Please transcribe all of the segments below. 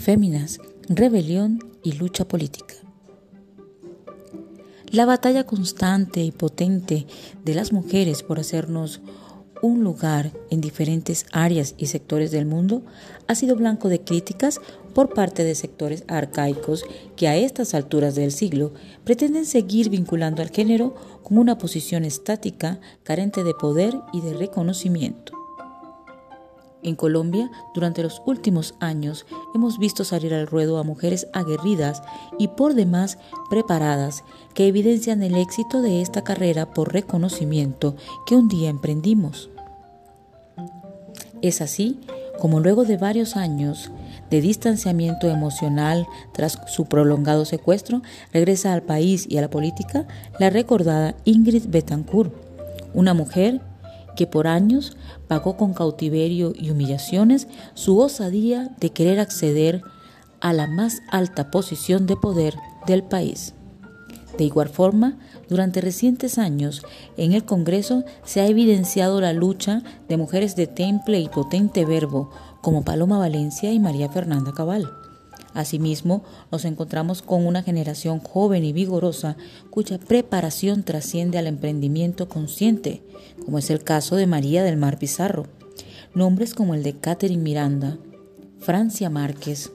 féminas, rebelión y lucha política. La batalla constante y potente de las mujeres por hacernos un lugar en diferentes áreas y sectores del mundo ha sido blanco de críticas por parte de sectores arcaicos que a estas alturas del siglo pretenden seguir vinculando al género con una posición estática, carente de poder y de reconocimiento. En Colombia, durante los últimos años, hemos visto salir al ruedo a mujeres aguerridas y por demás preparadas que evidencian el éxito de esta carrera por reconocimiento que un día emprendimos. Es así como luego de varios años de distanciamiento emocional tras su prolongado secuestro, regresa al país y a la política la recordada Ingrid Betancourt, una mujer que por años pagó con cautiverio y humillaciones su osadía de querer acceder a la más alta posición de poder del país. De igual forma, durante recientes años, en el Congreso se ha evidenciado la lucha de mujeres de temple y potente verbo como Paloma Valencia y María Fernanda Cabal. Asimismo, nos encontramos con una generación joven y vigorosa cuya preparación trasciende al emprendimiento consciente, como es el caso de María del Mar Pizarro. Nombres como el de Catherine Miranda, Francia Márquez,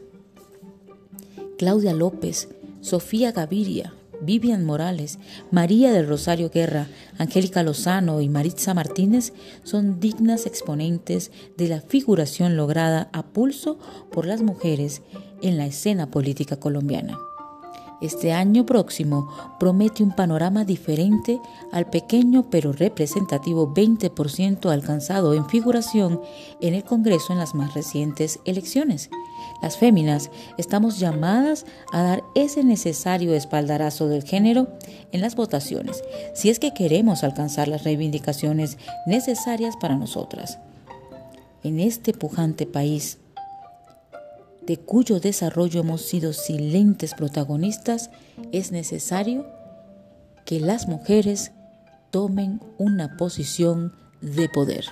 Claudia López, Sofía Gaviria, Vivian Morales, María del Rosario Guerra, Angélica Lozano y Maritza Martínez son dignas exponentes de la figuración lograda a pulso por las mujeres en la escena política colombiana. Este año próximo promete un panorama diferente al pequeño pero representativo 20% alcanzado en figuración en el Congreso en las más recientes elecciones. Las féminas estamos llamadas a dar ese necesario espaldarazo del género en las votaciones, si es que queremos alcanzar las reivindicaciones necesarias para nosotras. En este pujante país, de cuyo desarrollo hemos sido silentes protagonistas, es necesario que las mujeres tomen una posición de poder.